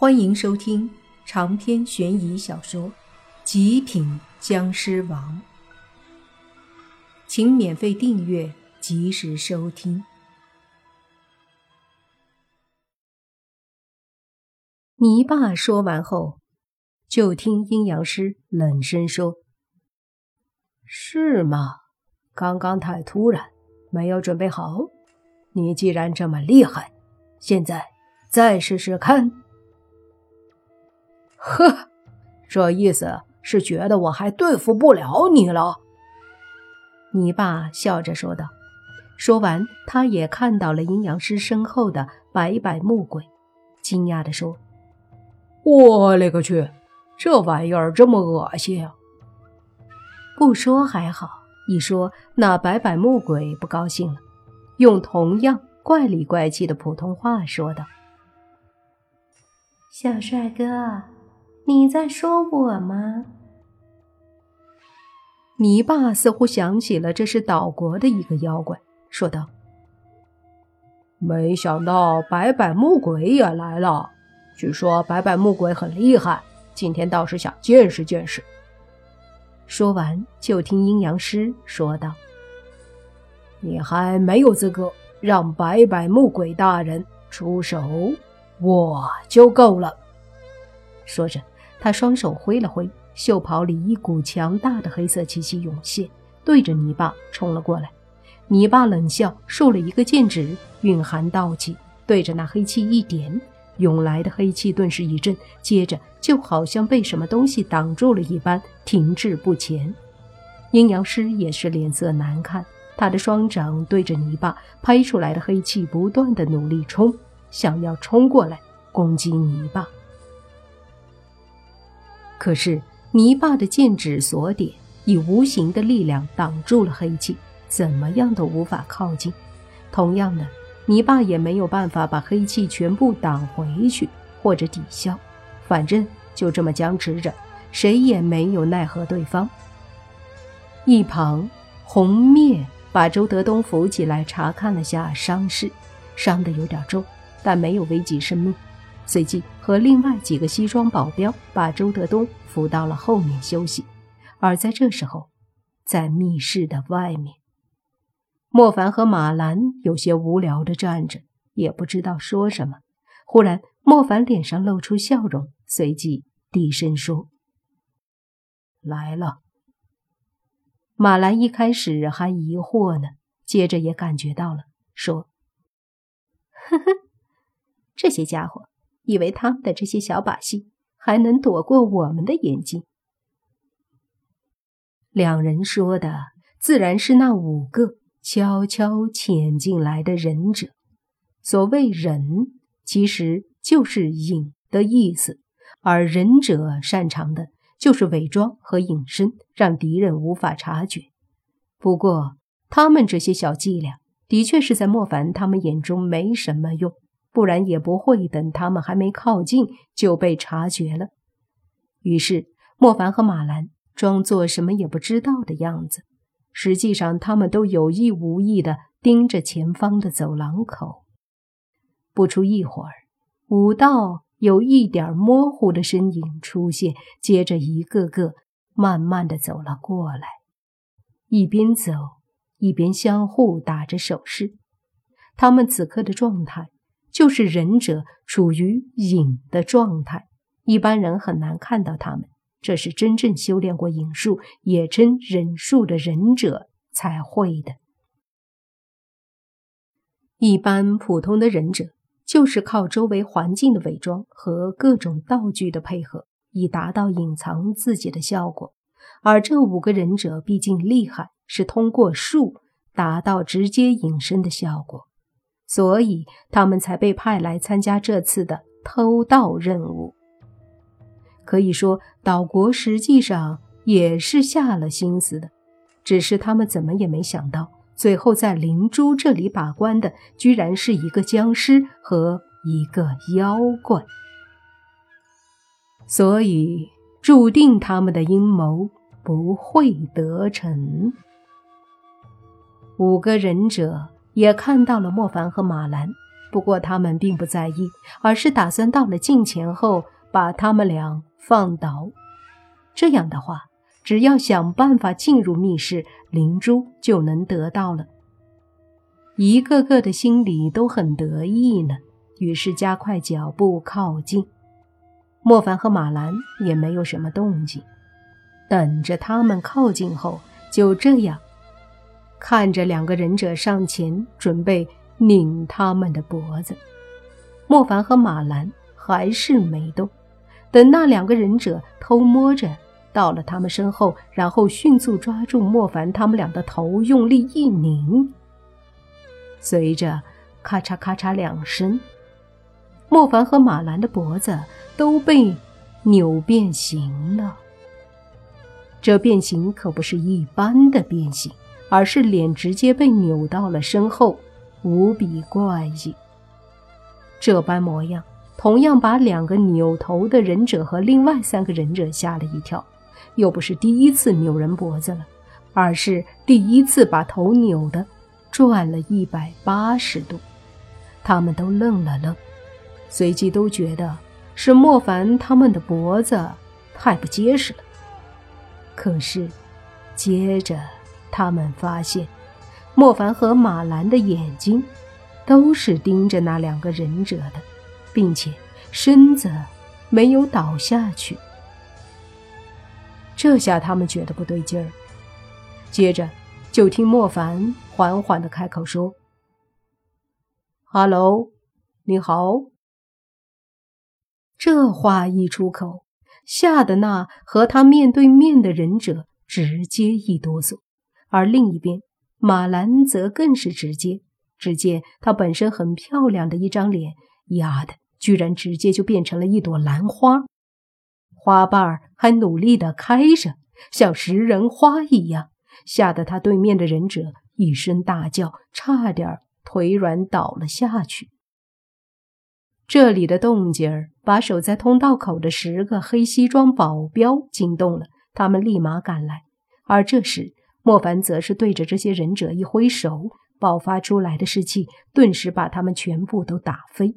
欢迎收听长篇悬疑小说《极品僵尸王》，请免费订阅，及时收听。泥巴说完后，就听阴阳师冷声说：“是吗？刚刚太突然，没有准备好。你既然这么厉害，现在再试试看。”呵，这意思是觉得我还对付不了你了？你爸笑着说道。说完，他也看到了阴阳师身后的白百木鬼，惊讶地说：“我勒个去，这玩意儿这么恶心啊！”不说还好，一说那白百木鬼不高兴了，用同样怪里怪气的普通话说道：“小帅哥。”你在说我吗？泥巴似乎想起了这是岛国的一个妖怪，说道：“没想到白百木鬼也来了。据说白百木鬼很厉害，今天倒是想见识见识。”说完，就听阴阳师说道：“你还没有资格让白百木鬼大人出手，我就够了。”说着。他双手挥了挥，袖袍里一股强大的黑色气息涌现，对着泥巴冲了过来。泥巴冷笑，竖了一个剑指，蕴含道气，对着那黑气一点，涌来的黑气顿时一震，接着就好像被什么东西挡住了一般，停滞不前。阴阳师也是脸色难看，他的双掌对着泥巴拍出来的黑气，不断的努力冲，想要冲过来攻击泥巴。可是泥巴的剑指所点，以无形的力量挡住了黑气，怎么样都无法靠近。同样的，泥巴也没有办法把黑气全部挡回去或者抵消，反正就这么僵持着，谁也没有奈何对方。一旁，红灭把周德东扶起来，查看了下伤势，伤得有点重，但没有危及生命。随即和另外几个西装保镖把周德东扶到了后面休息，而在这时候，在密室的外面，莫凡和马兰有些无聊的站着，也不知道说什么。忽然，莫凡脸上露出笑容，随即低声说：“来了。”马兰一开始还疑惑呢，接着也感觉到了，说：“呵呵，这些家伙。”以为他们的这些小把戏还能躲过我们的眼睛？两人说的自然是那五个悄悄潜进来的忍者。所谓“忍”，其实就是“隐”的意思，而忍者擅长的就是伪装和隐身，让敌人无法察觉。不过，他们这些小伎俩的确是在莫凡他们眼中没什么用。不然也不会等他们还没靠近就被察觉了。于是莫凡和马兰装作什么也不知道的样子，实际上他们都有意无意地盯着前方的走廊口。不出一会儿，五道有一点模糊的身影出现，接着一个个慢慢地走了过来，一边走一边相互打着手势。他们此刻的状态。就是忍者处于隐的状态，一般人很难看到他们。这是真正修炼过隐术，也称忍术的忍者才会的。一般普通的忍者就是靠周围环境的伪装和各种道具的配合，以达到隐藏自己的效果。而这五个忍者毕竟厉害，是通过术达到直接隐身的效果。所以他们才被派来参加这次的偷盗任务。可以说，岛国实际上也是下了心思的，只是他们怎么也没想到，最后在灵珠这里把关的，居然是一个僵尸和一个妖怪。所以，注定他们的阴谋不会得逞。五个忍者。也看到了莫凡和马兰，不过他们并不在意，而是打算到了近前后把他们俩放倒。这样的话，只要想办法进入密室，灵珠就能得到了。一个个的心里都很得意呢，于是加快脚步靠近。莫凡和马兰也没有什么动静，等着他们靠近后，就这样看着两个忍者上前准备拧他们的脖子。莫凡和马兰还是没动，等那两个忍者偷摸着到了他们身后，然后迅速抓住莫凡他们俩的头，用力一拧。随着咔嚓咔嚓两声，莫凡和马兰的脖子都被扭变形了。这变形可不是一般的变形，而是脸直接被扭到了身后，无比怪异。这般模样，同样把两个扭头的忍者和另外三个忍者吓了一跳。又不是第一次扭人脖子了，而是第一次把头扭的。转了一百八十度，他们都愣了愣，随即都觉得是莫凡他们的脖子太不结实了。可是，接着他们发现，莫凡和马兰的眼睛都是盯着那两个忍者的，并且身子没有倒下去。这下他们觉得不对劲儿，接着。就听莫凡缓缓的开口说：“哈喽，你好。”这话一出口，吓得那和他面对面的忍者直接一哆嗦，而另一边马兰则更是直接。只见她本身很漂亮的一张脸，呀的，居然直接就变成了一朵兰花，花瓣儿还努力的开着，像食人花一样。吓得他对面的忍者一声大叫，差点腿软倒了下去。这里的动静儿把守在通道口的十个黑西装保镖惊动了，他们立马赶来。而这时，莫凡则是对着这些忍者一挥手，爆发出来的士气顿时把他们全部都打飞，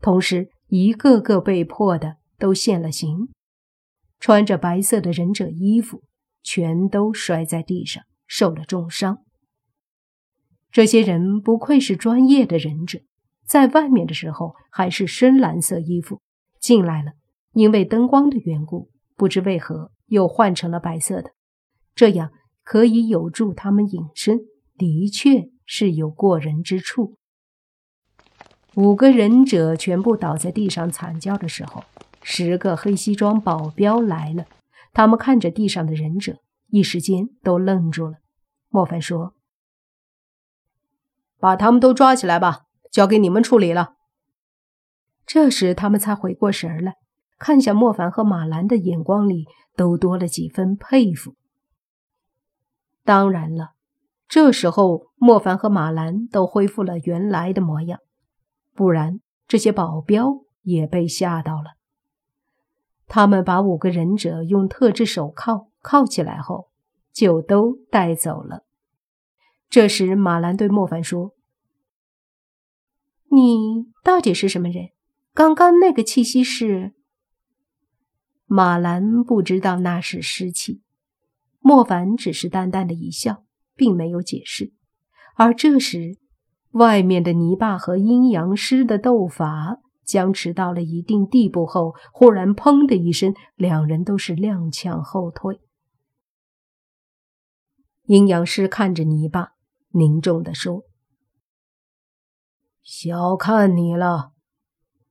同时一个个被迫的都现了形，穿着白色的忍者衣服。全都摔在地上，受了重伤。这些人不愧是专业的忍者，在外面的时候还是深蓝色衣服，进来了，因为灯光的缘故，不知为何又换成了白色的，这样可以有助他们隐身，的确是有过人之处。五个忍者全部倒在地上惨叫的时候，十个黑西装保镖来了。他们看着地上的忍者，一时间都愣住了。莫凡说：“把他们都抓起来吧，交给你们处理了。”这时他们才回过神来，看向莫凡和马兰的眼光里都多了几分佩服。当然了，这时候莫凡和马兰都恢复了原来的模样，不然这些保镖也被吓到了。他们把五个忍者用特制手铐铐起来后，就都带走了。这时，马兰对莫凡说：“你到底是什么人？刚刚那个气息是……”马兰不知道那是湿气，莫凡只是淡淡的一笑，并没有解释。而这时，外面的泥巴和阴阳师的斗法。僵持到了一定地步后，忽然“砰”的一声，两人都是踉跄后退。阴阳师看着泥巴，凝重地说：“小看你了，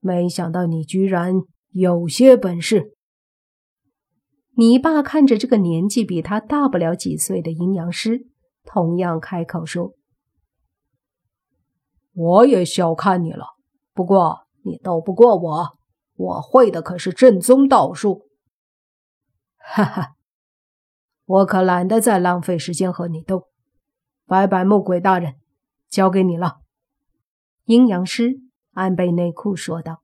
没想到你居然有些本事。”你爸看着这个年纪比他大不了几岁的阴阳师，同样开口说：“我也小看你了，不过……”你斗不过我，我会的可是正宗道术。哈哈，我可懒得再浪费时间和你斗。白百木鬼大人，交给你了。阴阳师安倍内裤说道。